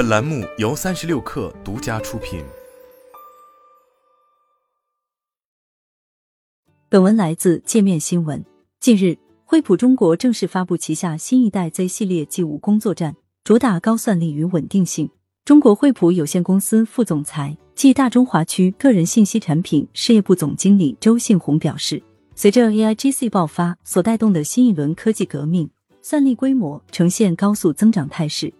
本栏目由三十六氪独家出品。本文来自界面新闻。近日，惠普中国正式发布旗下新一代 Z 系列 G 五工作站，主打高算力与稳定性。中国惠普有限公司副总裁暨大中华区个人信息产品事业部总经理周信红表示，随着 AIGC 爆发所带动的新一轮科技革命，算力规模呈现高速增长态势。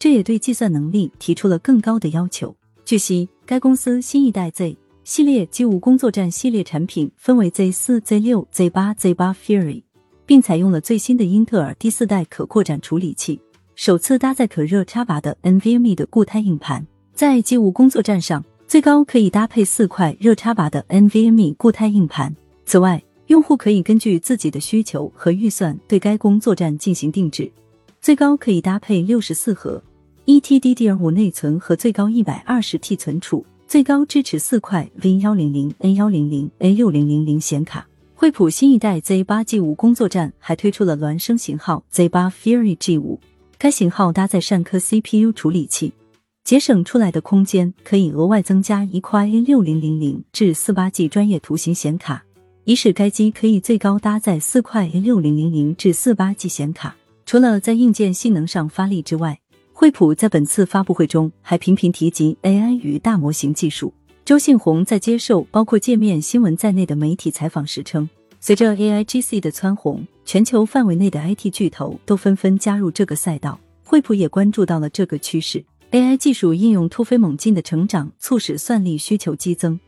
这也对计算能力提出了更高的要求。据悉，该公司新一代 Z 系列机务工作站系列产品分为 Z 四、Z 六、Z 八、Z 八 Fury，并采用了最新的英特尔第四代可扩展处理器，首次搭载可热插拔的 NVMe 的固态硬盘。在机务工作站上，最高可以搭配四块热插拔的 NVMe 固态硬盘。此外，用户可以根据自己的需求和预算对该工作站进行定制，最高可以搭配六十四核。1TDDR5 内存和最高一百二十 T 存储，最高支持四块 V 幺零零 N 幺零零 A 六零零零显卡。惠普新一代 Z 八 G 五工作站还推出了孪生型号 Z 八 Fury G 五，该型号搭载善科 CPU 处理器，节省出来的空间可以额外增加一块 A 六零零零至四八 G 专业图形显卡，以使该机可以最高搭载四块 A 六零零零至四八 G 显卡。除了在硬件性能上发力之外，惠普在本次发布会中还频频提及 AI 与大模型技术。周信红在接受包括界面新闻在内的媒体采访时称，随着 AIGC 的蹿红，全球范围内的 IT 巨头都纷纷加入这个赛道，惠普也关注到了这个趋势。AI 技术应用突飞猛进的成长，促使算力需求激增，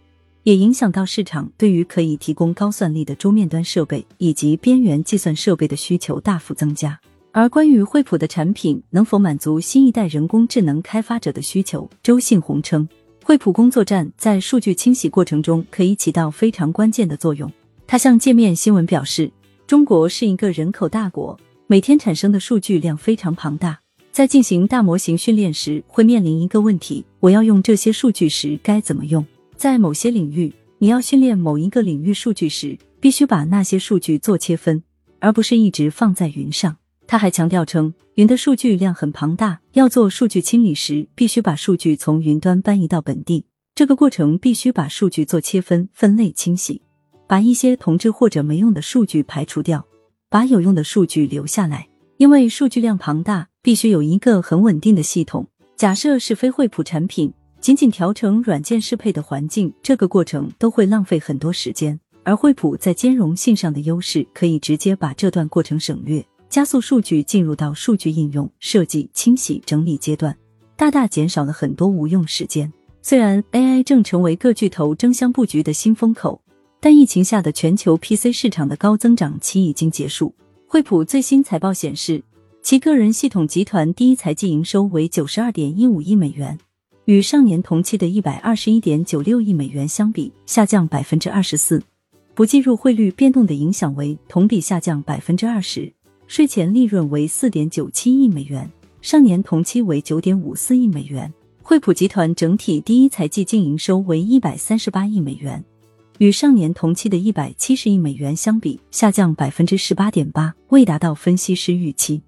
也影响到市场对于可以提供高算力的桌面端设备以及边缘计算设备的需求大幅增加。而关于惠普的产品能否满足新一代人工智能开发者的需求，周信红称，惠普工作站在数据清洗过程中可以起到非常关键的作用。他向界面新闻表示，中国是一个人口大国，每天产生的数据量非常庞大，在进行大模型训练时会面临一个问题：我要用这些数据时该怎么用？在某些领域，你要训练某一个领域数据时，必须把那些数据做切分，而不是一直放在云上。他还强调称，云的数据量很庞大，要做数据清理时，必须把数据从云端搬移到本地。这个过程必须把数据做切分、分类、清洗，把一些同质或者没用的数据排除掉，把有用的数据留下来。因为数据量庞大，必须有一个很稳定的系统。假设是非惠普产品，仅仅调成软件适配的环境，这个过程都会浪费很多时间。而惠普在兼容性上的优势，可以直接把这段过程省略。加速数据进入到数据应用、设计、清洗、整理阶段，大大减少了很多无用时间。虽然 AI 正成为各巨头争相布局的新风口，但疫情下的全球 PC 市场的高增长期已经结束。惠普最新财报显示，其个人系统集团第一财季营收为九十二点一五亿美元，与上年同期的一百二十一点九六亿美元相比，下降百分之二十四。不计入汇率变动的影响为同比下降百分之二十。税前利润为四点九七亿美元，上年同期为九点五四亿美元。惠普集团整体第一财季净营收为一百三十八亿美元，与上年同期的一百七十亿美元相比，下降百分之十八点八，未达到分析师预期。